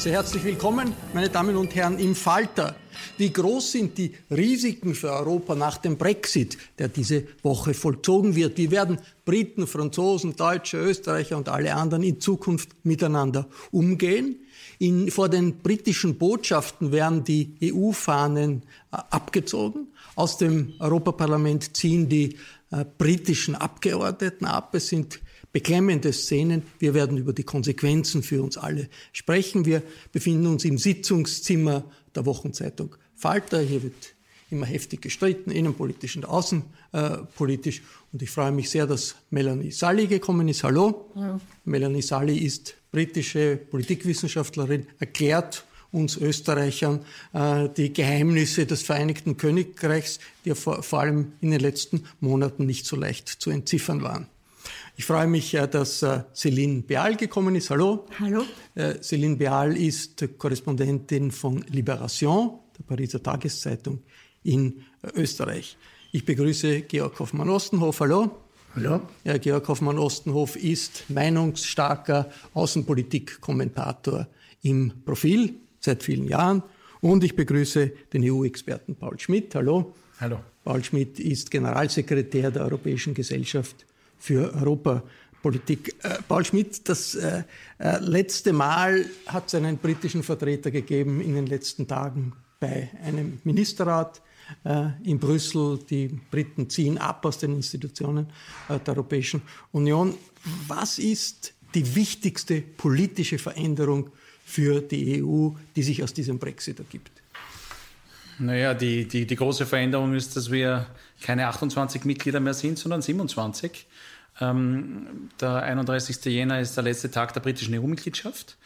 Sehr herzlich willkommen, meine Damen und Herren, im Falter. Wie groß sind die Risiken für Europa nach dem Brexit, der diese Woche vollzogen wird? Wie werden Briten, Franzosen, Deutsche, Österreicher und alle anderen in Zukunft miteinander umgehen? In, vor den britischen Botschaften werden die EU-Fahnen äh, abgezogen. Aus dem Europaparlament ziehen die äh, britischen Abgeordneten ab. Es sind beklemmende Szenen. Wir werden über die Konsequenzen für uns alle sprechen. Wir befinden uns im Sitzungszimmer der Wochenzeitung Falter. Hier wird immer heftig gestritten, innenpolitisch und außenpolitisch. Und ich freue mich sehr, dass Melanie Sully gekommen ist. Hallo. Ja. Melanie Sully ist britische Politikwissenschaftlerin, erklärt uns Österreichern äh, die Geheimnisse des Vereinigten Königreichs, die vor, vor allem in den letzten Monaten nicht so leicht zu entziffern waren. Ich freue mich, äh, dass äh, Céline Beal gekommen ist. Hallo. Hallo. Äh, Céline Beal ist Korrespondentin von Libération, der Pariser Tageszeitung in Österreich. Ich begrüße Georg Hoffmann-Ostenhof. Hallo. Hallo. Ja, Georg Hoffmann-Ostenhof ist meinungsstarker Außenpolitik-Kommentator im Profil seit vielen Jahren. Und ich begrüße den EU-Experten Paul Schmidt. Hallo. Hallo. Paul Schmidt ist Generalsekretär der Europäischen Gesellschaft für Europapolitik. Äh, Paul Schmidt, das äh, äh, letzte Mal hat es einen britischen Vertreter gegeben in den letzten Tagen bei einem Ministerrat äh, in Brüssel. Die Briten ziehen ab aus den Institutionen äh, der Europäischen Union. Was ist die wichtigste politische Veränderung für die EU, die sich aus diesem Brexit ergibt? Naja, die, die, die große Veränderung ist, dass wir keine 28 Mitglieder mehr sind, sondern 27. Ähm, der 31. Jänner ist der letzte Tag der britischen EU-Mitgliedschaft.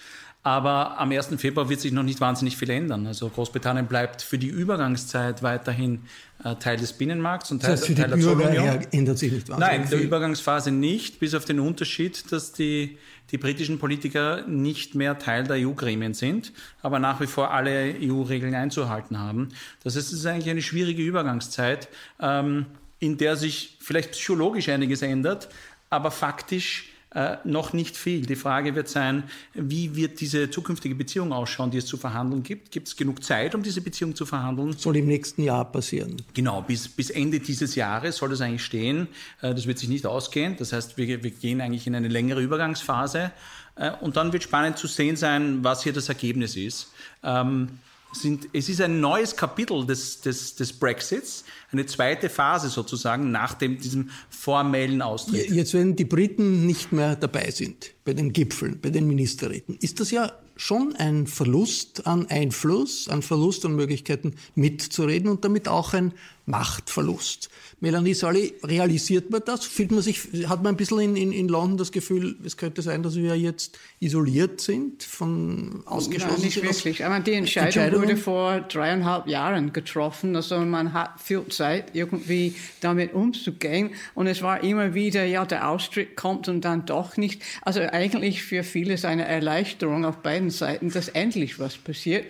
Aber am 1. Februar wird sich noch nicht wahnsinnig viel ändern. Also Großbritannien bleibt für die Übergangszeit weiterhin äh, Teil des Binnenmarkts und Teil, das heißt, für Teil die der Bürger ändert sich nicht wahnsinnig Nein, in der Übergangsphase nicht, bis auf den Unterschied, dass die, die britischen Politiker nicht mehr Teil der EU-Gremien sind, aber nach wie vor alle EU-Regeln einzuhalten haben. Das heißt, es ist eigentlich eine schwierige Übergangszeit, ähm, in der sich vielleicht psychologisch einiges ändert, aber faktisch äh, noch nicht viel. Die Frage wird sein, wie wird diese zukünftige Beziehung ausschauen, die es zu verhandeln gibt? Gibt es genug Zeit, um diese Beziehung zu verhandeln? Soll im nächsten Jahr passieren. Genau, bis, bis Ende dieses Jahres soll das eigentlich stehen. Äh, das wird sich nicht ausgehen. Das heißt, wir, wir gehen eigentlich in eine längere Übergangsphase. Äh, und dann wird spannend zu sehen sein, was hier das Ergebnis ist. Ähm, sind, es ist ein neues Kapitel des, des, des Brexits, eine zweite Phase sozusagen nach dem, diesem formellen Austritt. Jetzt, wenn die Briten nicht mehr dabei sind, bei den Gipfeln, bei den Ministerräten, ist das ja schon ein Verlust an Einfluss, ein Verlust an Möglichkeiten mitzureden und damit auch ein Machtverlust. Melanie Solly, realisiert man das? Fühlt man sich, hat man ein bisschen in, in, in London das Gefühl, es könnte sein, dass wir jetzt isoliert sind, von ausgeschlossen Nein, nicht wirklich. Aber die Entscheidung wurde vor dreieinhalb Jahren getroffen. Also man hat viel Zeit, irgendwie damit umzugehen. Und es war immer wieder, ja, der Austritt kommt und dann doch nicht. Also eigentlich für viele ist eine Erleichterung auf beiden Seiten, dass endlich was passiert.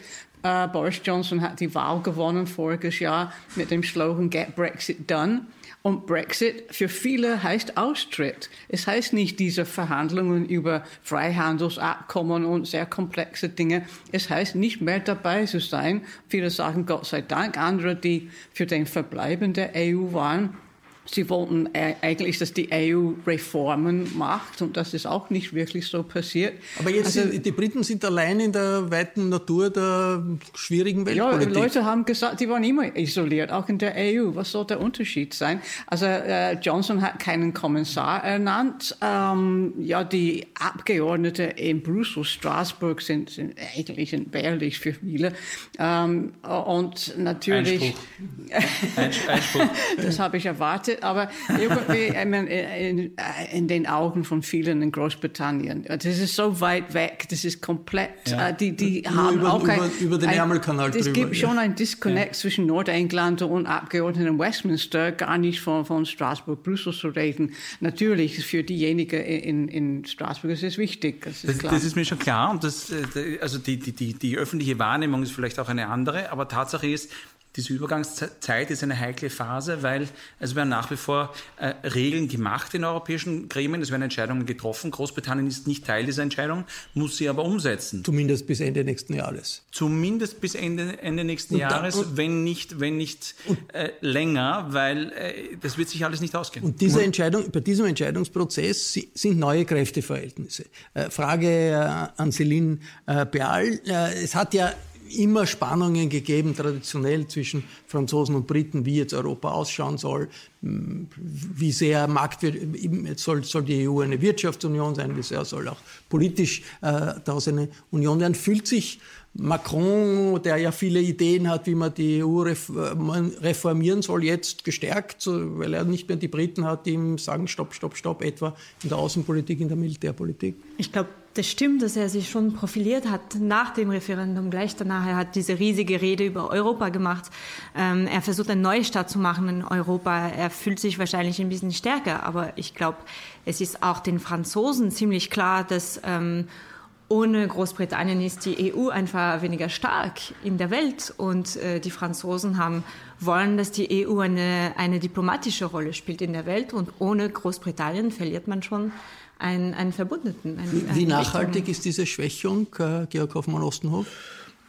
Uh, Boris Johnson hat die Wahl gewonnen voriges Jahr mit dem Slogan Get Brexit Done. Und Brexit für viele heißt Austritt. Es heißt nicht diese Verhandlungen über Freihandelsabkommen und sehr komplexe Dinge. Es heißt nicht mehr dabei zu sein. Viele sagen Gott sei Dank, andere, die für den Verbleiben der EU waren, Sie wollten eigentlich, dass die EU Reformen macht und das ist auch nicht wirklich so passiert. Aber jetzt, also, die Briten sind allein in der weiten Natur der schwierigen Weltpolitik. Ja, Leute haben gesagt, die waren immer isoliert, auch in der EU. Was soll der Unterschied sein? Also äh, Johnson hat keinen Kommissar ernannt. Ähm, ja, die Abgeordneten in Brüssel, Straßburg sind, sind eigentlich entbehrlich für viele. Ähm, und natürlich... Einspruch. Einspruch. das habe ich erwartet aber irgendwie in, in, den Augen von vielen in Großbritannien. Das ist so weit weg, das ist komplett, ja. Äh, die, die haben über, auch kein, über, den Ärmelkanal Es gibt schon ein Disconnect ja. zwischen Nordengland und Abgeordneten in Westminster, gar nicht von, von Straßburg, Brüssel zu reden. Natürlich, für diejenigen in, in Straßburg ist es wichtig. Das ist, das, das ist, mir schon klar. Und das, äh, also die, die, die, die öffentliche Wahrnehmung ist vielleicht auch eine andere, aber Tatsache ist, diese Übergangszeit ist eine heikle Phase, weil es werden nach wie vor äh, Regeln gemacht in europäischen Gremien, es werden Entscheidungen getroffen. Großbritannien ist nicht Teil dieser Entscheidung, muss sie aber umsetzen. Zumindest bis Ende nächsten Jahres. Zumindest bis Ende, Ende nächsten da, Jahres, wenn nicht, wenn nicht äh, länger, weil äh, das wird sich alles nicht ausgehen. Und diese Entscheidung, bei diesem Entscheidungsprozess sind neue Kräfteverhältnisse. Äh, Frage äh, an Céline äh, Beal. es hat ja immer Spannungen gegeben, traditionell zwischen Franzosen und Briten, wie jetzt Europa ausschauen soll, wie sehr Marktwir soll, soll die EU eine Wirtschaftsunion sein, wie sehr soll auch politisch äh, daraus eine Union werden. Fühlt sich Macron, der ja viele Ideen hat, wie man die EU reformieren soll, jetzt gestärkt, weil er nicht mehr die Briten hat, die ihm sagen, stopp, stopp, stopp, etwa in der Außenpolitik, in der Militärpolitik? Ich glaube, das stimmt, dass er sich schon profiliert hat nach dem Referendum. Gleich danach, er hat diese riesige Rede über Europa gemacht. Ähm, er versucht einen Neustart zu machen in Europa. Er fühlt sich wahrscheinlich ein bisschen stärker, aber ich glaube, es ist auch den Franzosen ziemlich klar, dass ähm, ohne Großbritannien ist die EU einfach weniger stark in der Welt und äh, die Franzosen haben wollen, dass die EU eine, eine diplomatische Rolle spielt in der Welt und ohne Großbritannien verliert man schon einen, einen Verbündeten. Einen, wie, nachhaltig ist diese Schwächung, äh, Georg Hoffmann-Ostenhof?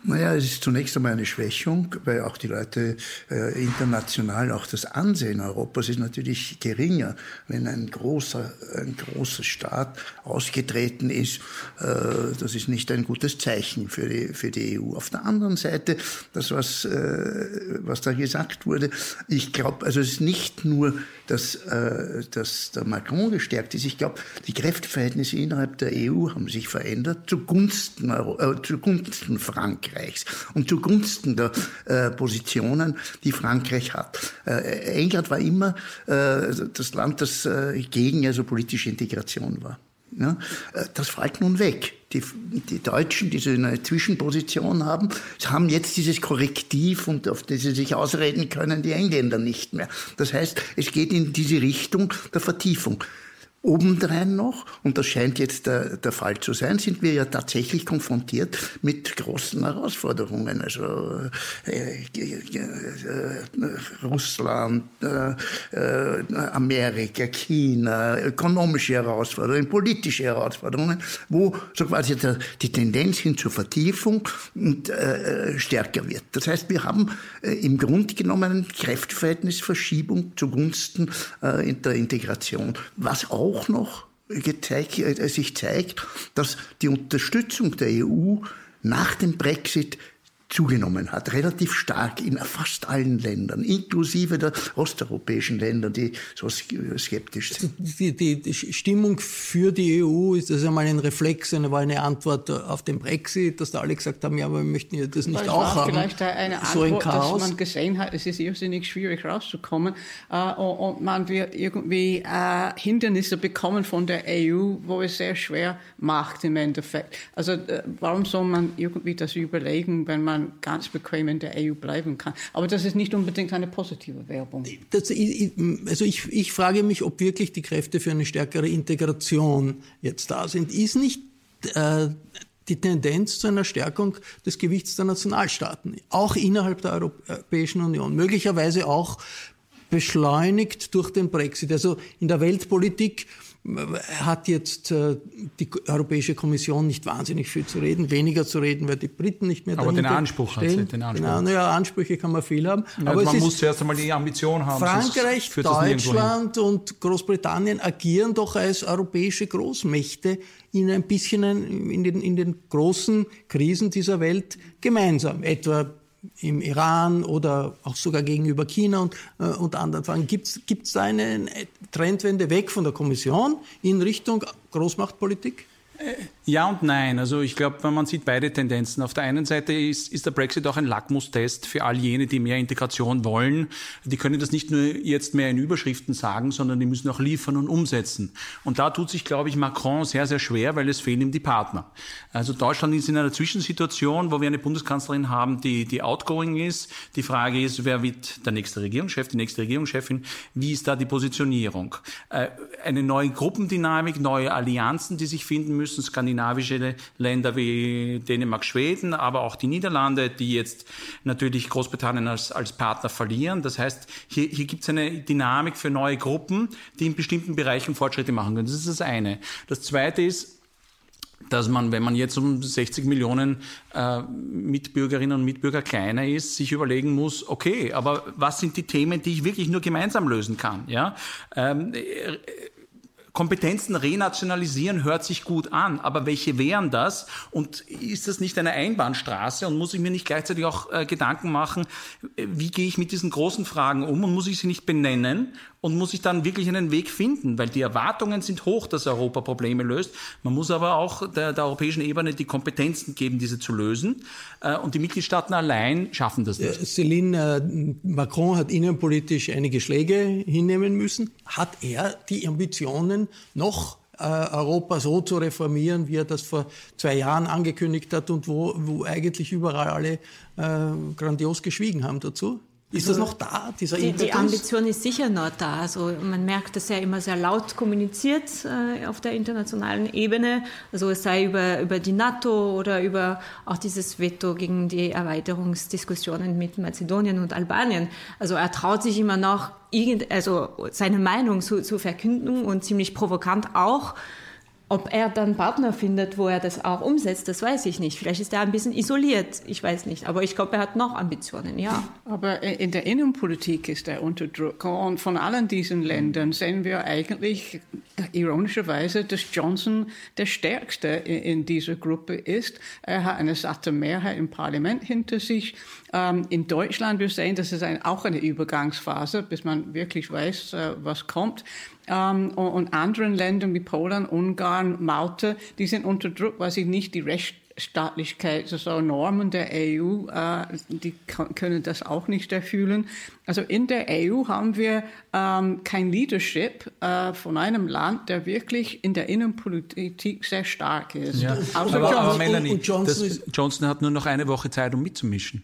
Naja, es ist zunächst einmal eine Schwächung, weil auch die Leute äh, international, auch das Ansehen Europas ist natürlich geringer, wenn ein großer, ein großer Staat ausgetreten ist. Äh, das ist nicht ein gutes Zeichen für die, für die EU. Auf der anderen Seite, das, was, äh, was da gesagt wurde, ich glaube, also es ist nicht nur, dass, äh, dass der Macron gestärkt ist. Ich glaube, die Kräfteverhältnisse innerhalb der EU haben sich verändert zugunsten, Euro, äh, zugunsten Frankreich. Frankreichs und zugunsten der äh, Positionen, die Frankreich hat. Äh, England war immer äh, das Land, das äh, gegen also politische Integration war. Ja, äh, das fällt nun weg. Die, die Deutschen, die so eine Zwischenposition haben, haben jetzt dieses Korrektiv und auf das sie sich ausreden können, die Engländer nicht mehr. Das heißt, es geht in diese Richtung der Vertiefung. Obendrein noch, und das scheint jetzt der, der Fall zu sein, sind wir ja tatsächlich konfrontiert mit großen Herausforderungen. Also äh, äh, Russland, äh, äh, Amerika, China, ökonomische Herausforderungen, politische Herausforderungen, wo so quasi der, die Tendenz hin zur Vertiefung und, äh, stärker wird. Das heißt, wir haben äh, im Grunde genommen eine Kräfteverhältnisverschiebung zugunsten äh, der Integration, was auch auch noch gezeigt, äh, sich zeigt, dass die Unterstützung der EU nach dem Brexit zugenommen hat, relativ stark in fast allen Ländern, inklusive der osteuropäischen Länder, die so skeptisch sind. Die, die, die Stimmung für die EU ist das einmal ein Reflex, eine, war eine Antwort auf den Brexit, dass da alle gesagt haben, ja, aber wir möchten ja das nicht das auch haben. Vielleicht eine Antwort, so ein Chaos. dass man gesehen hat, es ist irrsinnig schwierig rauszukommen äh, und man wird irgendwie äh, Hindernisse bekommen von der EU, wo es sehr schwer macht im Endeffekt. Also äh, warum soll man irgendwie das überlegen, wenn man ganz bequem in der EU bleiben kann. Aber das ist nicht unbedingt eine positive Werbung. Das, also ich, ich frage mich, ob wirklich die Kräfte für eine stärkere Integration jetzt da sind. Ist nicht äh, die Tendenz zu einer Stärkung des Gewichts der Nationalstaaten, auch innerhalb der Europäischen Union, möglicherweise auch beschleunigt durch den Brexit. Also in der Weltpolitik hat jetzt äh, die Europäische Kommission nicht wahnsinnig viel zu reden, weniger zu reden, weil die Briten nicht mehr Aber den Anspruch stehen. hat sie, den Anspruch. Genau, naja, Ansprüche kann man viel haben. Ja, aber man muss zuerst einmal die Ambition haben. Frankreich, Deutschland und Großbritannien agieren doch als europäische Großmächte in ein bisschen in den, in den großen Krisen dieser Welt gemeinsam. Etwa im Iran oder auch sogar gegenüber China und, äh, und anderen Fragen. Gibt es da eine Trendwende weg von der Kommission in Richtung Großmachtpolitik? Ja und nein. Also ich glaube, man sieht beide Tendenzen. Auf der einen Seite ist, ist der Brexit auch ein Lackmustest für all jene, die mehr Integration wollen. Die können das nicht nur jetzt mehr in Überschriften sagen, sondern die müssen auch liefern und umsetzen. Und da tut sich, glaube ich, Macron sehr, sehr schwer, weil es fehlen ihm die Partner. Also Deutschland ist in einer Zwischensituation, wo wir eine Bundeskanzlerin haben, die, die outgoing ist. Die Frage ist, wer wird der nächste Regierungschef, die nächste Regierungschefin? Wie ist da die Positionierung? Äh, eine neue Gruppendynamik, neue Allianzen, die sich finden müssen, skandinavische Länder wie Dänemark, Schweden, aber auch die Niederlande, die jetzt natürlich Großbritannien als, als Partner verlieren. Das heißt, hier, hier gibt es eine Dynamik für neue Gruppen, die in bestimmten Bereichen Fortschritte machen können. Das ist das eine. Das zweite ist, dass man, wenn man jetzt um 60 Millionen äh, Mitbürgerinnen und Mitbürger kleiner ist, sich überlegen muss, okay, aber was sind die Themen, die ich wirklich nur gemeinsam lösen kann? Ja? Ähm, Kompetenzen renationalisieren hört sich gut an, aber welche wären das? Und ist das nicht eine Einbahnstraße? Und muss ich mir nicht gleichzeitig auch äh, Gedanken machen, äh, wie gehe ich mit diesen großen Fragen um und muss ich sie nicht benennen und muss ich dann wirklich einen Weg finden? Weil die Erwartungen sind hoch, dass Europa Probleme löst. Man muss aber auch der, der europäischen Ebene die Kompetenzen geben, diese zu lösen. Äh, und die Mitgliedstaaten allein schaffen das nicht. Céline, äh, Macron hat innenpolitisch einige Schläge hinnehmen müssen. Hat er die Ambitionen, noch äh, Europa so zu reformieren, wie er das vor zwei Jahren angekündigt hat und wo, wo eigentlich überall alle äh, grandios geschwiegen haben dazu? Ist das noch da, dieser die, die Ambition ist sicher noch da. Also man merkt, dass er immer sehr laut kommuniziert äh, auf der internationalen Ebene. Also es sei über, über die NATO oder über auch dieses Veto gegen die Erweiterungsdiskussionen mit Mazedonien und Albanien. Also er traut sich immer noch, irgend, also seine Meinung zu, zu verkünden und ziemlich provokant auch ob er dann Partner findet, wo er das auch umsetzt, das weiß ich nicht. Vielleicht ist er ein bisschen isoliert, ich weiß nicht. Aber ich glaube, er hat noch Ambitionen, ja. Aber in der Innenpolitik ist er unter Druck. Und von allen diesen Ländern sehen wir eigentlich ironischerweise, dass Johnson der Stärkste in dieser Gruppe ist. Er hat eine satte Mehrheit im Parlament hinter sich. Ähm, in Deutschland, wir sehen, das ist auch eine Übergangsphase, bis man wirklich weiß, äh, was kommt ähm, und anderen Ländern wie Polen, Ungarn, Malta, die sind unter Druck, weil sie nicht die Rechtsstaatlichkeit, also Normen der EU, äh, die können das auch nicht erfüllen. Also in der EU haben wir ähm, kein Leadership äh, von einem Land, der wirklich in der Innenpolitik sehr stark ist. Ja. Aber, aber, aber Melanie, Johnson, das, Johnson hat nur noch eine Woche Zeit, um mitzumischen.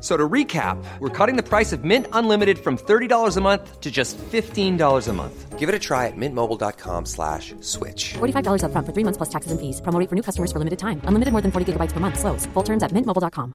So to recap, we're cutting the price of Mint Unlimited from $30 a month to just $15 a month. Give it a try at mintmobile.com slash switch. $45 up front for three months plus taxes and fees. Promo for new customers for limited time. Unlimited more than 40 gigabytes per month. Slows. Full terms at mintmobile.com.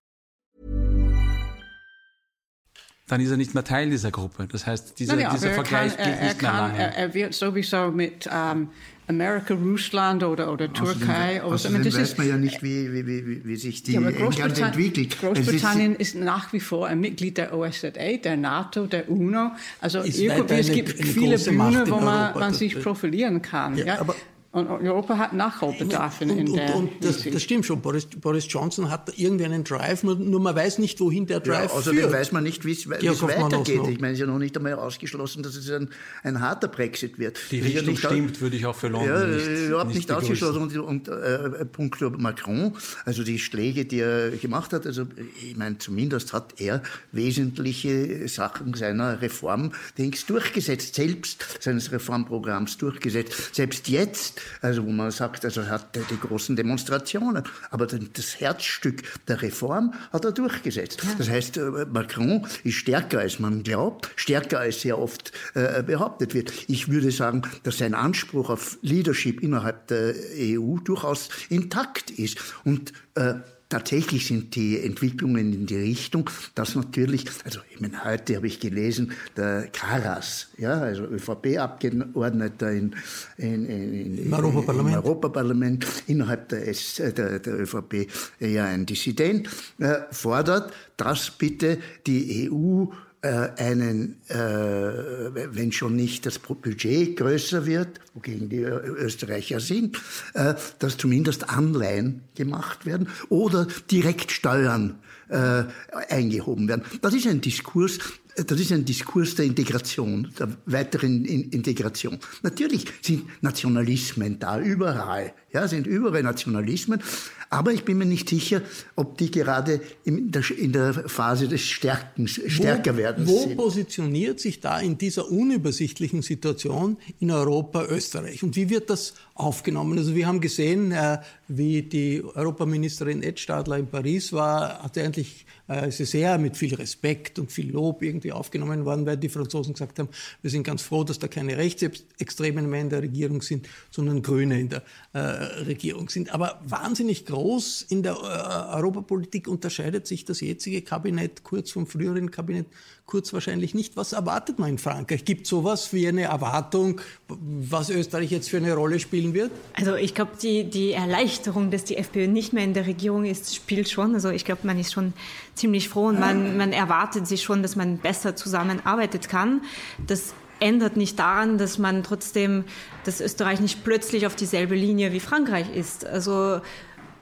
dann ist er nicht mehr Teil dieser Gruppe. Das heißt, dieser, ja, dieser Vergleich kann, geht er, nicht mehr kann, lange. Er, er, wird sowieso mit ähm, Amerika, Russland oder, oder Türkei. Außerdem, außerdem weiß man ja nicht, wie, wie, wie, wie sich die ja, England entwickelt. Großbritannien ist, ist, nach wie vor ein Mitglied der OSZE, der NATO, der UNO. Also irgendwie, es gibt eine, viele Bühnen, wo man, man sich profilieren kann. Ja, ja? Und Europa hat Nachholbedarf in, in und, der und, und das, das, stimmt schon. Boris, Boris, Johnson hat irgendwie einen Drive, nur, nur, man weiß nicht, wohin der Drive ja, außerdem führt. weiß man nicht, wie es weitergeht. Ich meine, es ist ja noch nicht einmal ausgeschlossen, dass es ein, ein harter Brexit wird. Die Richtung ja stimmt, würde ich auch für London ja, nicht überhaupt nicht, nicht ausgeschlossen. Und, und äh, punkto Macron, also die Schläge, die er gemacht hat, also ich meine, zumindest hat er wesentliche Sachen seiner Reform-Dings durchgesetzt, selbst seines Reformprogramms durchgesetzt. Selbst jetzt, also wo man sagt, also er hat die großen Demonstrationen, aber das Herzstück der Reform hat er durchgesetzt. Das heißt, äh, Macron ist stärker, als man glaubt, stärker, als sehr oft äh, behauptet wird. Ich würde sagen, dass sein Anspruch auf Leadership innerhalb der EU durchaus intakt ist. Und äh, tatsächlich sind die Entwicklungen in die Richtung, dass natürlich, also ich meine, heute habe ich gelesen, der Karas, ja, also ÖVP-Abgeordneter in, in, in, Im Europaparlament. im Europaparlament innerhalb der, S, äh, der, der ÖVP ja ein Dissident, äh, fordert, dass bitte die EU äh, einen, äh, wenn schon nicht das Budget größer wird, wogegen die Österreicher sind, äh, dass zumindest Anleihen gemacht werden oder direkt Steuern äh, eingehoben werden. Das ist ein Diskurs, das ist ein Diskurs der Integration, der weiteren Integration. Natürlich sind Nationalismen da überall, ja, sind überall Nationalismen, aber ich bin mir nicht sicher, ob die gerade in der, in der Phase des Stärkens, stärker werden. Wo sind. positioniert sich da in dieser unübersichtlichen Situation in Europa Österreich? Und wie wird das aufgenommen? Also wir haben gesehen, äh, wie die Europaministerin Ed Stadler in Paris war, hat eigentlich äh, ist sehr mit viel Respekt und viel Lob irgendwie aufgenommen worden, weil die Franzosen gesagt haben, wir sind ganz froh, dass da keine Rechtsextremen mehr in der Regierung sind, sondern Grüne in der äh, Regierung sind. Aber wahnsinnig groß in der äh, Europapolitik unterscheidet sich das jetzige Kabinett kurz vom früheren Kabinett kurz wahrscheinlich nicht. Was erwartet man in Frankreich? Gibt es sowas wie eine Erwartung, was Österreich jetzt für eine Rolle spielen wird? Also ich glaube, die, die Erleichterung, dass die FPÖ nicht mehr in der Regierung ist, spielt schon. Also ich glaube, man ist schon ziemlich froh und man, man erwartet sich schon, dass man besser zusammenarbeitet kann. Das ändert nicht daran, dass man trotzdem, dass Österreich nicht plötzlich auf dieselbe Linie wie Frankreich ist. Also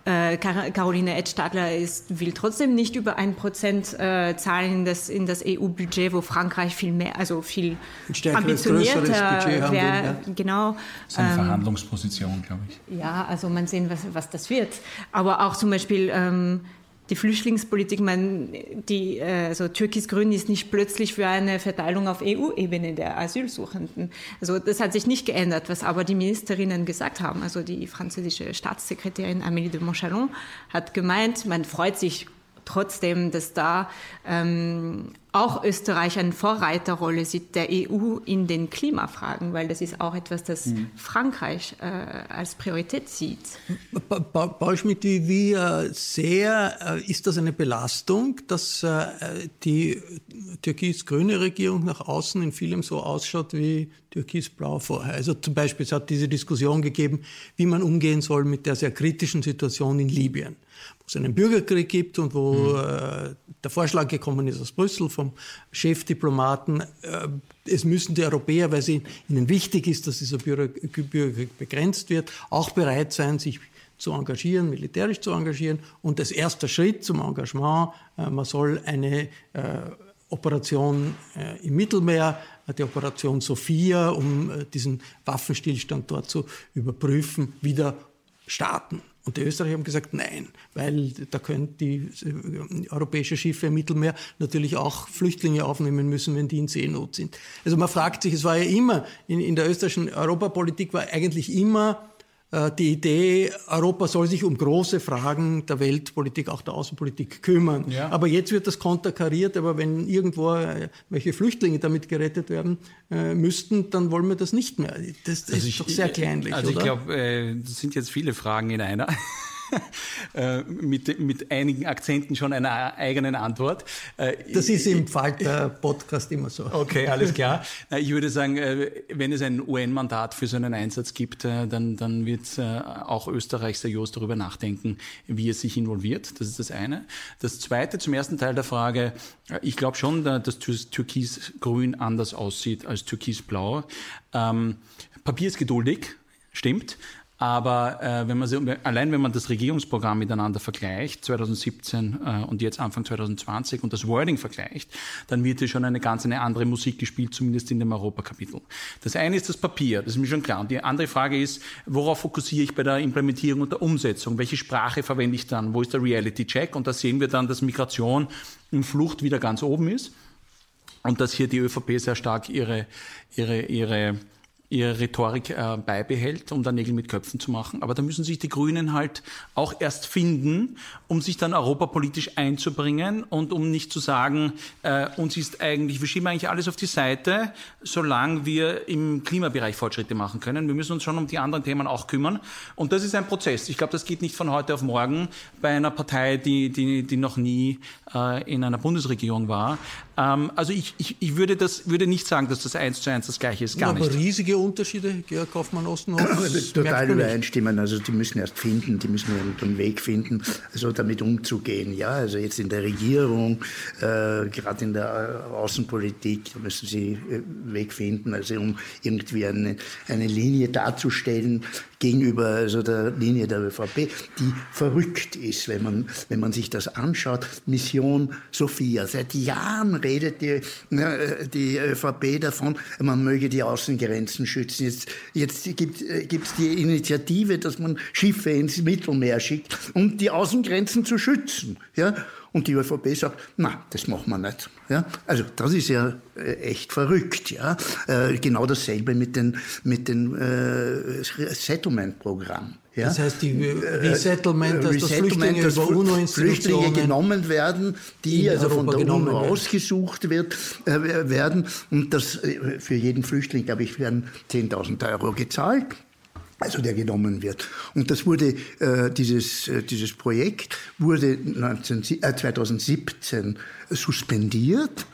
äh, Caroline Edstadler ist, will trotzdem nicht über ein Prozent äh, zahlen in das, in das EU-Budget, wo Frankreich viel mehr, also viel ambitionierter wäre. Ja. Genau. Das ist eine ähm, Verhandlungsposition, glaube ich. Ja, also man sehen, was, was das wird. Aber auch zum Beispiel ähm, die Flüchtlingspolitik, man, die, also Türkis-Grün ist nicht plötzlich für eine Verteilung auf EU-Ebene der Asylsuchenden. Also das hat sich nicht geändert, was aber die Ministerinnen gesagt haben. Also die französische Staatssekretärin Amélie de Montchalon hat gemeint, man freut sich trotzdem, dass da ähm, auch Österreich eine Vorreiterrolle sieht der EU in den Klimafragen, weil das ist auch etwas, das mhm. Frankreich äh, als Priorität sieht. Paul Schmidt, wie äh, sehr äh, ist das eine Belastung, dass äh, die türkis-grüne Regierung nach außen in vielem so ausschaut wie türkis-blau vorher? Also zum Beispiel, es hat diese Diskussion gegeben, wie man umgehen soll mit der sehr kritischen Situation in Libyen es einen Bürgerkrieg gibt und wo mhm. äh, der Vorschlag gekommen ist aus Brüssel vom Chefdiplomaten, äh, es müssen die Europäer, weil es ihnen wichtig ist, dass dieser Bürgerkrieg begrenzt wird, auch bereit sein, sich zu engagieren, militärisch zu engagieren. Und das erste Schritt zum Engagement, äh, man soll eine äh, Operation äh, im Mittelmeer, die Operation Sophia, um äh, diesen Waffenstillstand dort zu überprüfen, wieder starten. Und die Österreicher haben gesagt, nein, weil da können die äh, europäische Schiffe im Mittelmeer natürlich auch Flüchtlinge aufnehmen müssen, wenn die in Seenot sind. Also man fragt sich, es war ja immer, in, in der österreichischen Europapolitik war eigentlich immer die Idee, Europa soll sich um große Fragen der Weltpolitik, auch der Außenpolitik kümmern. Ja. Aber jetzt wird das konterkariert, aber wenn irgendwo äh, welche Flüchtlinge damit gerettet werden äh, müssten, dann wollen wir das nicht mehr. Das, also ist ich, doch sehr kleinlich. Also ich glaube, äh, das sind jetzt viele Fragen in einer. äh, mit, mit einigen Akzenten schon einer eigenen Antwort. Äh, das ist im Falter-Podcast immer so. Okay, alles klar. Ich würde sagen, wenn es ein UN-Mandat für so einen Einsatz gibt, dann, dann wird auch Österreich seriös darüber nachdenken, wie es sich involviert. Das ist das eine. Das zweite, zum ersten Teil der Frage, ich glaube schon, dass Türkis-Grün anders aussieht als Türkis-Blau. Ähm, Papier ist geduldig, stimmt. Aber äh, wenn man sie, allein wenn man das Regierungsprogramm miteinander vergleicht, 2017 äh, und jetzt Anfang 2020 und das Wording vergleicht, dann wird hier schon eine ganz eine andere Musik gespielt, zumindest in dem Europakapitel. Das eine ist das Papier, das ist mir schon klar. Und die andere Frage ist, worauf fokussiere ich bei der Implementierung und der Umsetzung? Welche Sprache verwende ich dann? Wo ist der Reality Check? Und da sehen wir dann, dass Migration und Flucht wieder ganz oben ist und dass hier die ÖVP sehr stark ihre, ihre, ihre ihre Rhetorik äh, beibehält, um da Nägel mit Köpfen zu machen. Aber da müssen sich die Grünen halt auch erst finden, um sich dann europapolitisch einzubringen und um nicht zu sagen, äh, uns ist eigentlich, wir schieben eigentlich alles auf die Seite, solange wir im Klimabereich Fortschritte machen können. Wir müssen uns schon um die anderen Themen auch kümmern. Und das ist ein Prozess. Ich glaube, das geht nicht von heute auf morgen bei einer Partei, die, die, die noch nie äh, in einer Bundesregierung war. Ähm, also ich, ich, ich würde, das, würde nicht sagen, dass das eins zu eins das Gleiche ist. Gar ja, riesige Unterschiede, Georg Kaufmann-Ostenhof? Total übereinstimmen. Also die müssen erst finden, die müssen einen Weg finden, also damit umzugehen. Ja, also jetzt in der Regierung, äh, gerade in der Außenpolitik, da müssen sie einen äh, Weg finden, also um irgendwie eine, eine Linie darzustellen, gegenüber also der Linie der ÖVP, die verrückt ist, wenn man, wenn man sich das anschaut. Mission Sophia. Seit Jahren redet die, die ÖVP davon, man möge die Außengrenzen schützen. Jetzt, jetzt gibt es die Initiative, dass man Schiffe ins Mittelmeer schickt, um die Außengrenzen zu schützen. Ja? Und die ÖVP sagt, na, das machen wir nicht. Ja? Also das ist ja äh, echt verrückt. Ja? Äh, genau dasselbe mit den, mit den äh, Settlement-Programmen. Ja? Das heißt, die äh, Resettlement, dass Resettlement, das Flüchtlinge über UNO-Institutionen Flüchtlinge genommen werden, die also Europa von der UNO ausgesucht wird, äh, werden. Und das für jeden Flüchtling, glaube ich, werden 10.000 Euro gezahlt also der genommen wird. Und das wurde, äh, dieses, äh, dieses Projekt wurde 19, äh, 2017 suspendiert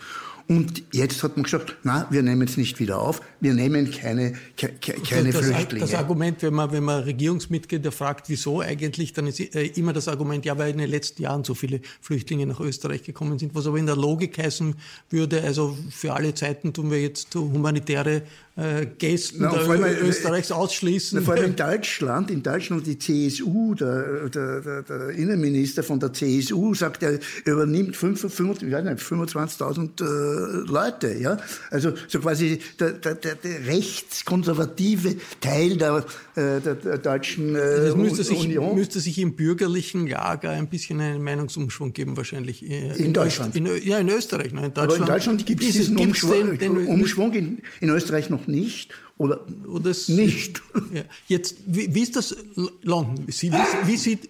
und jetzt hat man gesagt, na, wir nehmen es nicht wieder auf, wir nehmen keine, keine das, Flüchtlinge. Das Argument, wenn man, wenn man Regierungsmitglieder fragt, wieso eigentlich, dann ist äh, immer das Argument, ja, weil in den letzten Jahren so viele Flüchtlinge nach Österreich gekommen sind, was aber in der Logik heißen würde, also für alle Zeiten tun wir jetzt humanitäre äh, Gästen Na, der allem, äh, Österreichs ausschließen. Na, vor allem in Deutschland, in Deutschland die CSU, der, der, der, der Innenminister von der CSU sagt, er übernimmt 25.000 äh, Leute. Ja? Also so quasi der, der, der, der rechtskonservative Teil der, äh, der, der deutschen äh, das müsste sich, Union. müsste sich im bürgerlichen Lager ein bisschen einen Meinungsumschwung geben wahrscheinlich. In, in Deutschland? In, ja, in Österreich. Ne? In Deutschland, Aber in Deutschland gibt es diesen Umschwung, den, den, Umschwung in, in Österreich noch nicht oder, oder nicht. Ja. Jetzt, wie, wie, ist das London? Wie, wie, sieht,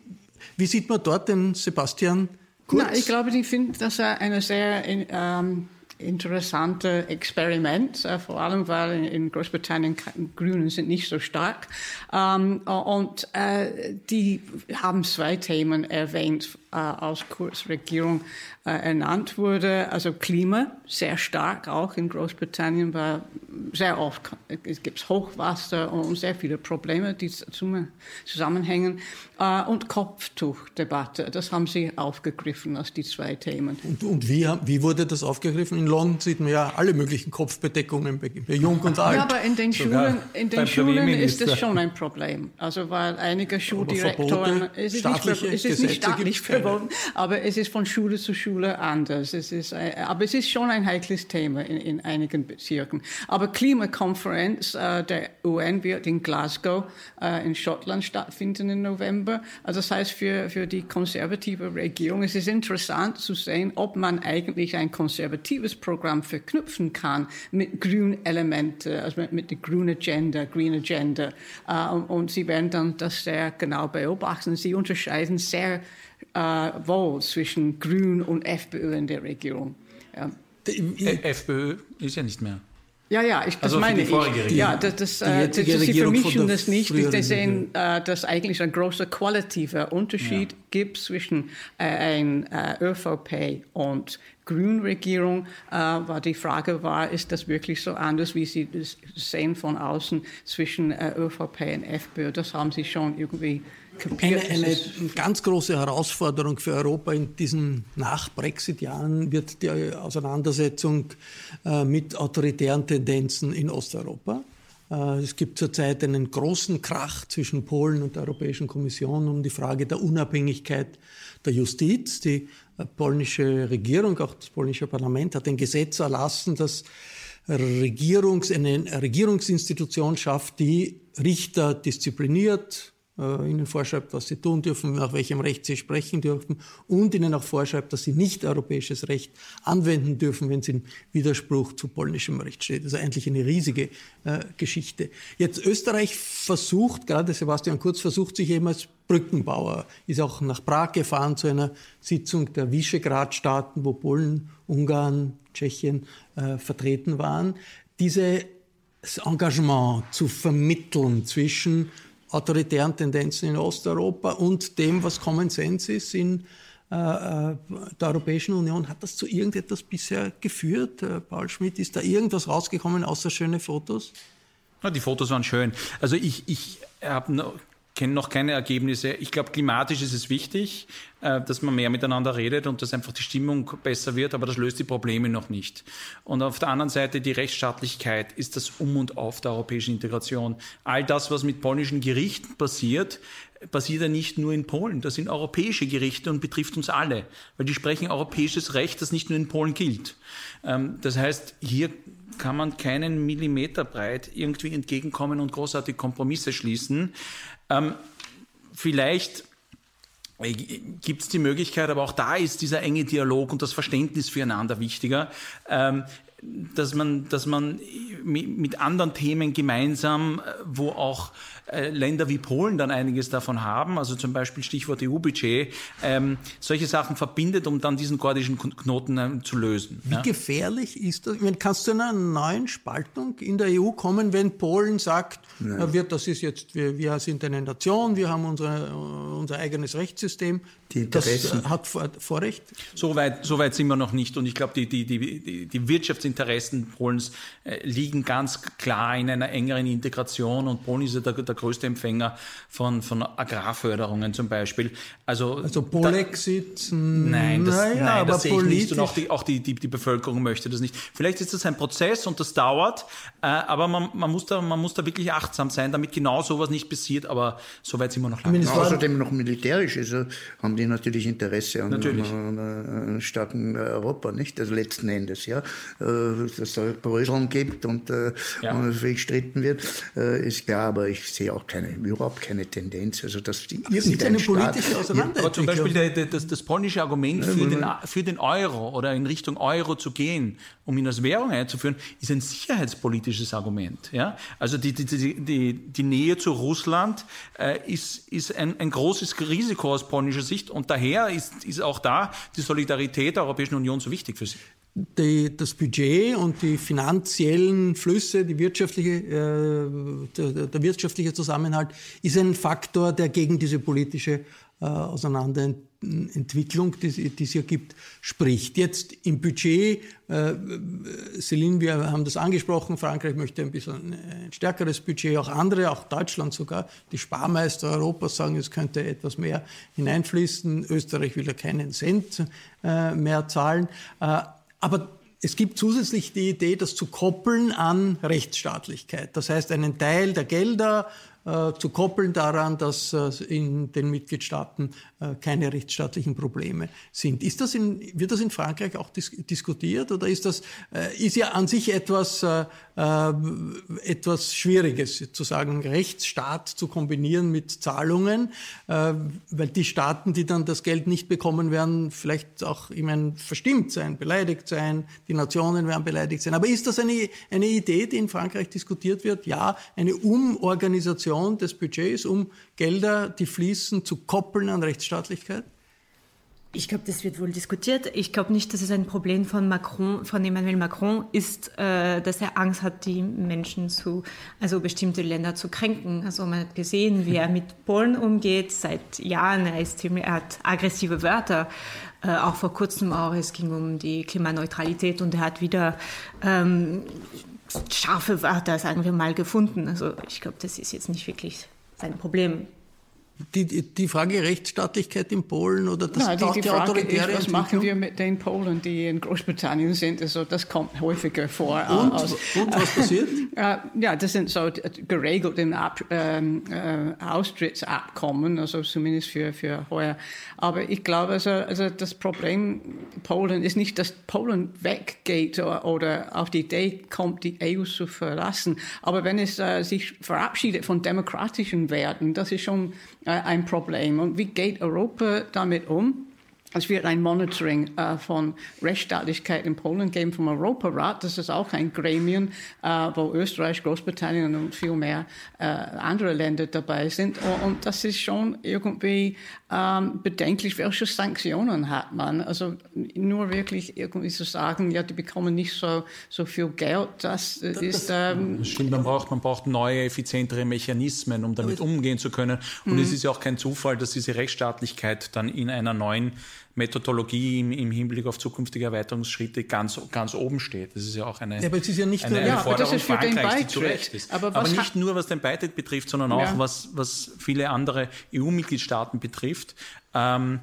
wie sieht man dort den Sebastian Kurz? Na, ich glaube, ich finde, dass er eine sehr ähm, interessante Experiment, äh, vor allem weil in Großbritannien Grünen sind nicht so stark. Ähm, und äh, die haben zwei Themen erwähnt, äh, als Kurzregierung äh, ernannt wurde. Also Klima, sehr stark auch in Großbritannien, weil sehr oft es gibt Hochwasser und sehr viele Probleme, die zusammenhängen. Äh, und Kopftuchdebatte, das haben sie aufgegriffen als die zwei Themen. Und, und wie, wie, wurde das aufgegriffen? In London sieht man ja alle möglichen Kopfbedeckungen bei, bei Jung und Alt. Ja, aber in den Schulen, in den Schulen ist das schon ein Problem. Also weil einige Schuldirektoren, es ist nicht, es ist nicht staatlich verboten, aber es ist von Schule zu Schule anders. Es ist, äh, aber es ist schon ein heikles Thema in, in einigen Bezirken. Aber Klimakonferenz äh, der UN wird in Glasgow äh, in Schottland stattfinden im November. Also das heißt für, für die konservative Regierung, es ist interessant zu sehen, ob man eigentlich ein konservatives Programm verknüpfen kann mit grünen Elementen, also mit, mit der grünen Agenda, Green Agenda. Uh, und, und, sie werden dann das sehr genau beobachten. Sie unterscheiden sehr uh, wohl zwischen Grün und FPÖ in der Regierung. Ja. Die, FPÖ ist ja nicht mehr. Ja, ja, ich, das also meine die ich. Ja, das, das, äh, das, Sie vermischen das nicht. Sie sehen, äh, dass eigentlich ein großer qualitativer Unterschied ja. gibt zwischen äh, ein äh, ÖVP und Grünregierung, äh, war die Frage war, ist das wirklich so anders, wie Sie das sehen von außen zwischen äh, ÖVP und FPÖ? Das haben Sie schon irgendwie eine, eine, ganz große Herausforderung für Europa in diesen Nach-Brexit-Jahren wird die Auseinandersetzung äh, mit autoritären Tendenzen in Osteuropa. Äh, es gibt zurzeit einen großen Krach zwischen Polen und der Europäischen Kommission um die Frage der Unabhängigkeit der Justiz. Die äh, polnische Regierung, auch das polnische Parlament, hat ein Gesetz erlassen, das Regierungs, eine Regierungsinstitution schafft, die Richter diszipliniert, äh, ihnen vorschreibt, was sie tun dürfen, nach welchem Recht sie sprechen dürfen und ihnen auch vorschreibt, dass sie nicht europäisches Recht anwenden dürfen, wenn es in Widerspruch zu polnischem Recht steht. Also eigentlich eine riesige äh, Geschichte. Jetzt Österreich versucht, gerade Sebastian Kurz versucht sich eben als Brückenbauer, ist auch nach Prag gefahren zu einer Sitzung der Visegrad-Staaten, wo Polen, Ungarn, Tschechien äh, vertreten waren. Dieses Engagement zu vermitteln zwischen autoritären Tendenzen in Osteuropa und dem, was Common Sense ist in äh, äh, der Europäischen Union. Hat das zu irgendetwas bisher geführt, äh, Paul Schmidt? Ist da irgendwas rausgekommen außer schöne Fotos? Ja, die Fotos waren schön. Also ich, ich habe kenne noch keine Ergebnisse. Ich glaube, klimatisch ist es wichtig, äh, dass man mehr miteinander redet und dass einfach die Stimmung besser wird, aber das löst die Probleme noch nicht. Und auf der anderen Seite die Rechtsstaatlichkeit ist das Um und Auf der europäischen Integration. All das, was mit polnischen Gerichten passiert, passiert ja nicht nur in Polen. Das sind europäische Gerichte und betrifft uns alle, weil die sprechen europäisches Recht, das nicht nur in Polen gilt. Ähm, das heißt, hier kann man keinen Millimeter breit irgendwie entgegenkommen und großartige Kompromisse schließen. Ähm, vielleicht äh, gibt es die Möglichkeit, aber auch da ist dieser enge Dialog und das Verständnis füreinander wichtiger, ähm, dass man, dass man mit anderen Themen gemeinsam, äh, wo auch äh, Länder wie Polen dann einiges davon haben, also zum Beispiel Stichwort EU-Budget, ähm, solche Sachen verbindet, um dann diesen gordischen Knoten äh, zu lösen. Wie ja? gefährlich ist das? Ich meine, kannst du einer neuen Spaltung in der EU kommen, wenn Polen sagt, ja. wird, das ist jetzt, wir, wir sind eine Nation, wir haben unsere, unser eigenes Rechtssystem, die Interessen. Das hat Vorrecht? So weit, so weit sind wir noch nicht. Und ich glaube, die, die, die, die Wirtschaftsinteressen Polens äh, liegen ganz klar in einer engeren Integration. Und Polen ist ja der, der größte Empfänger von, von Agrarförderungen zum Beispiel. Also, also Polexit? Nein, das, naja, nein, das sehe ich nicht. Und auch, die, auch die, die, die Bevölkerung möchte das nicht. Vielleicht ist das ein Prozess und das dauert. Äh, aber man, man, muss da, man muss da wirklich achtsam sein, damit genau sowas nicht passiert. Aber so weit sind wir noch lange. Außerdem noch militärisch. Also haben die natürlich Interesse an, natürlich. an, an, starken Europa, nicht? Also letzten Endes, ja. Äh, dass es Bröseln gibt und, äh, ja. und gestritten wird, äh, ist klar, aber ich sehe auch keine, überhaupt keine Tendenz. Also, dass die es gibt eine politische Auseinandersetzung. Aber zum Beispiel der, der, das, das polnische Argument für den, für den Euro oder in Richtung Euro zu gehen, um ihn als Währung einzuführen, ist ein sicherheitspolitisches Argument. Ja? Also die, die, die, die, Nähe zu Russland äh, ist, ist ein, ein großes Risiko aus polnischer Sicht. Und daher ist, ist auch da die Solidarität der Europäischen Union so wichtig für sie. Die, das Budget und die finanziellen Flüsse, die wirtschaftliche, äh, der, der, wirtschaftliche Zusammenhalt ist ein Faktor, der gegen diese politische äh, Auseinanderentwicklung, die, es hier gibt, spricht. Jetzt im Budget, äh, Celine, wir haben das angesprochen, Frankreich möchte ein bisschen ein stärkeres Budget, auch andere, auch Deutschland sogar. Die Sparmeister Europas sagen, es könnte etwas mehr hineinfließen. Österreich will ja keinen Cent äh, mehr zahlen. Äh, aber es gibt zusätzlich die Idee, das zu koppeln an Rechtsstaatlichkeit. Das heißt, einen Teil der Gelder zu koppeln daran, dass äh, in den Mitgliedstaaten äh, keine rechtsstaatlichen Probleme sind. Ist das in, wird das in Frankreich auch dis diskutiert oder ist das äh, ist ja an sich etwas, äh, äh, etwas Schwieriges zu sagen, Rechtsstaat zu kombinieren mit Zahlungen, weil die Staaten, die dann das Geld nicht bekommen werden, vielleicht auch ich meine, verstimmt sein, beleidigt sein, die Nationen werden beleidigt sein. Aber ist das eine, eine Idee, die in Frankreich diskutiert wird? Ja, eine Umorganisation des Budgets, um Gelder, die fließen, zu koppeln an Rechtsstaatlichkeit? Ich glaube, das wird wohl diskutiert. Ich glaube nicht, dass es ein Problem von Macron, von Emmanuel Macron ist, äh, dass er Angst hat, die Menschen zu, also bestimmte Länder zu kränken. Also man hat gesehen, wie er mit Polen umgeht seit Jahren. Er, ist, er hat aggressive Wörter. Äh, auch vor kurzem auch. Es ging um die Klimaneutralität und er hat wieder ähm, scharfe Wörter, sagen wir mal, gefunden. Also ich glaube, das ist jetzt nicht wirklich sein Problem. Die, die Frage Rechtsstaatlichkeit in Polen oder das Nein, die, die Frage ist, was machen wir mit den Polen, die in Großbritannien sind? Also das kommt häufiger vor. Und, als, und was passiert? äh, ja, das sind so geregelt im Ab, ähm, äh, Austrittsabkommen, also zumindest für, für heuer. Aber ich glaube, also, also das Problem Polen ist nicht, dass Polen weggeht oder, oder auf die Idee kommt, die EU zu verlassen. Aber wenn es äh, sich verabschiedet von demokratischen Werten, das ist schon äh, ein Problem. Und wie geht Europa damit um? Es wird ein Monitoring äh, von Rechtsstaatlichkeit in Polen geben vom Europarat. Das ist auch ein Gremium, äh, wo Österreich, Großbritannien und viel mehr äh, andere Länder dabei sind. Und, das ist schon irgendwie ähm, bedenklich, welche Sanktionen hat man. Also nur wirklich irgendwie zu sagen, ja, die bekommen nicht so, so viel Geld, das, das ist... Ähm, das stimmt, man braucht, man braucht neue, effizientere Mechanismen, um damit umgehen zu können. Und mhm. es ist ja auch kein Zufall, dass diese Rechtsstaatlichkeit dann in einer neuen Methodologie im, im, Hinblick auf zukünftige Erweiterungsschritte ganz, ganz oben steht. Das ist ja auch eine, ja, aber es ist ja nicht eine, nur, eine ja, Forderung Frankreichs, die zu Recht ist. Aber, aber nicht nur, was den Beitritt betrifft, sondern auch, ja. was, was viele andere EU-Mitgliedstaaten betrifft. Ähm,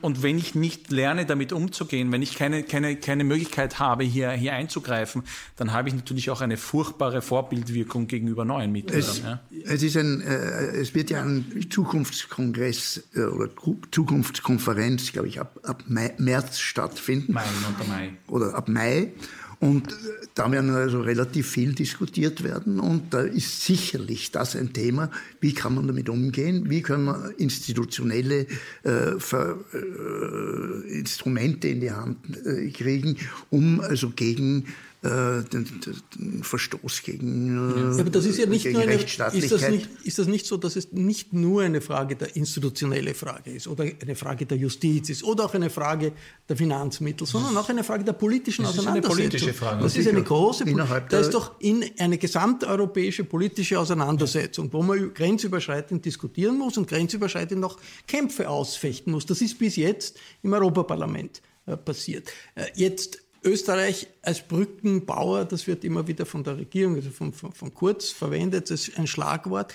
und wenn ich nicht lerne, damit umzugehen, wenn ich keine, keine, keine Möglichkeit habe, hier, hier einzugreifen, dann habe ich natürlich auch eine furchtbare Vorbildwirkung gegenüber neuen Mitgliedern. Es, ja. es, ist ein, äh, es wird ja ein Zukunftskongress äh, oder Zukunftskonferenz, glaube ich, ab, ab Mai, März stattfinden. Mai, Mai. Oder ab Mai. Und da werden also relativ viel diskutiert werden. Und da ist sicherlich das ein Thema, wie kann man damit umgehen, wie können wir institutionelle äh, Ver, äh, Instrumente in die Hand äh, kriegen, um also gegen äh, den, Verstoß gegen, äh, ja, aber das ist ja nicht nur eine, ist das nicht, ist das nicht so, dass es nicht nur eine Frage der institutionelle Frage ist oder eine Frage der Justiz ist oder auch eine Frage der Finanzmittel, sondern auch eine Frage der politischen das Auseinandersetzung. Ist eine politische Frage. Das ist eine große, da ist doch in eine gesamteuropäische politische Auseinandersetzung, wo man grenzüberschreitend diskutieren muss und grenzüberschreitend auch Kämpfe ausfechten muss. Das ist bis jetzt im Europaparlament äh, passiert. Jetzt Österreich als Brückenbauer, das wird immer wieder von der Regierung, also von, von, von Kurz verwendet, das ist ein Schlagwort.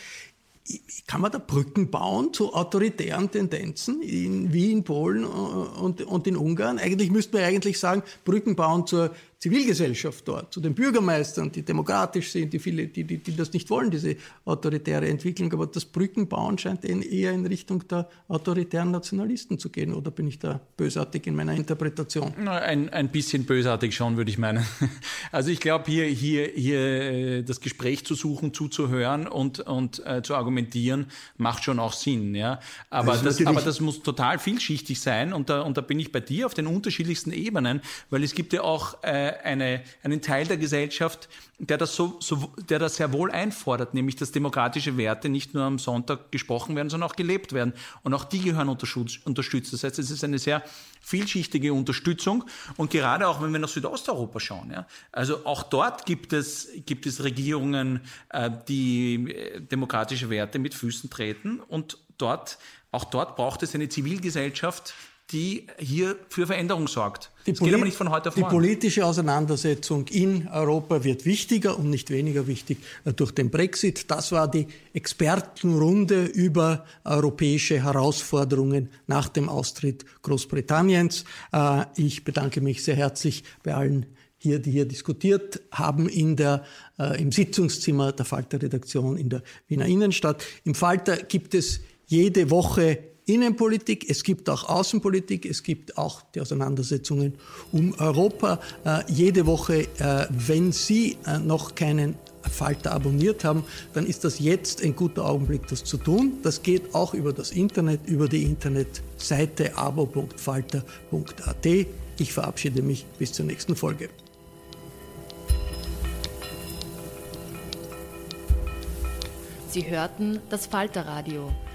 Kann man da Brücken bauen zu autoritären Tendenzen in, wie in Polen und, und in Ungarn? Eigentlich müsste man eigentlich sagen, Brücken bauen zur Zivilgesellschaft dort, zu den Bürgermeistern, die demokratisch sind, die viele, die, die, die das nicht wollen, diese autoritäre Entwicklung. Aber das Brückenbauen scheint eher in Richtung der autoritären Nationalisten zu gehen. Oder bin ich da bösartig in meiner Interpretation? Ein, ein bisschen bösartig schon, würde ich meinen. Also ich glaube, hier, hier, hier äh, das Gespräch zu suchen, zuzuhören und, und äh, zu argumentieren, macht schon auch Sinn. Ja? Aber, also das, aber das muss total vielschichtig sein und da, und da bin ich bei dir auf den unterschiedlichsten Ebenen, weil es gibt ja auch äh, eine, einen Teil der Gesellschaft, der das, so, so, der das sehr wohl einfordert, nämlich dass demokratische Werte nicht nur am Sonntag gesprochen werden, sondern auch gelebt werden. Und auch die gehören unterstützt. Das heißt, es ist eine sehr vielschichtige Unterstützung. Und gerade auch, wenn wir nach Südosteuropa schauen, ja, also auch dort gibt es, gibt es Regierungen, äh, die äh, demokratische Werte mit Füßen treten. Und dort, auch dort braucht es eine Zivilgesellschaft, die hier für Veränderung sorgt. Die. Die politische Auseinandersetzung in Europa wird wichtiger und nicht weniger wichtig äh, durch den Brexit. Das war die Expertenrunde über europäische Herausforderungen nach dem Austritt Großbritanniens. Äh, ich bedanke mich sehr herzlich bei allen hier, die hier diskutiert haben in der, äh, im Sitzungszimmer der Falter-Redaktion in der Wiener Innenstadt. Im Falter gibt es jede Woche Innenpolitik, es gibt auch Außenpolitik, es gibt auch die Auseinandersetzungen um Europa. Äh, jede Woche, äh, wenn Sie äh, noch keinen Falter abonniert haben, dann ist das jetzt ein guter Augenblick, das zu tun. Das geht auch über das Internet, über die Internetseite abo.falter.at. Ich verabschiede mich bis zur nächsten Folge. Sie hörten das Falterradio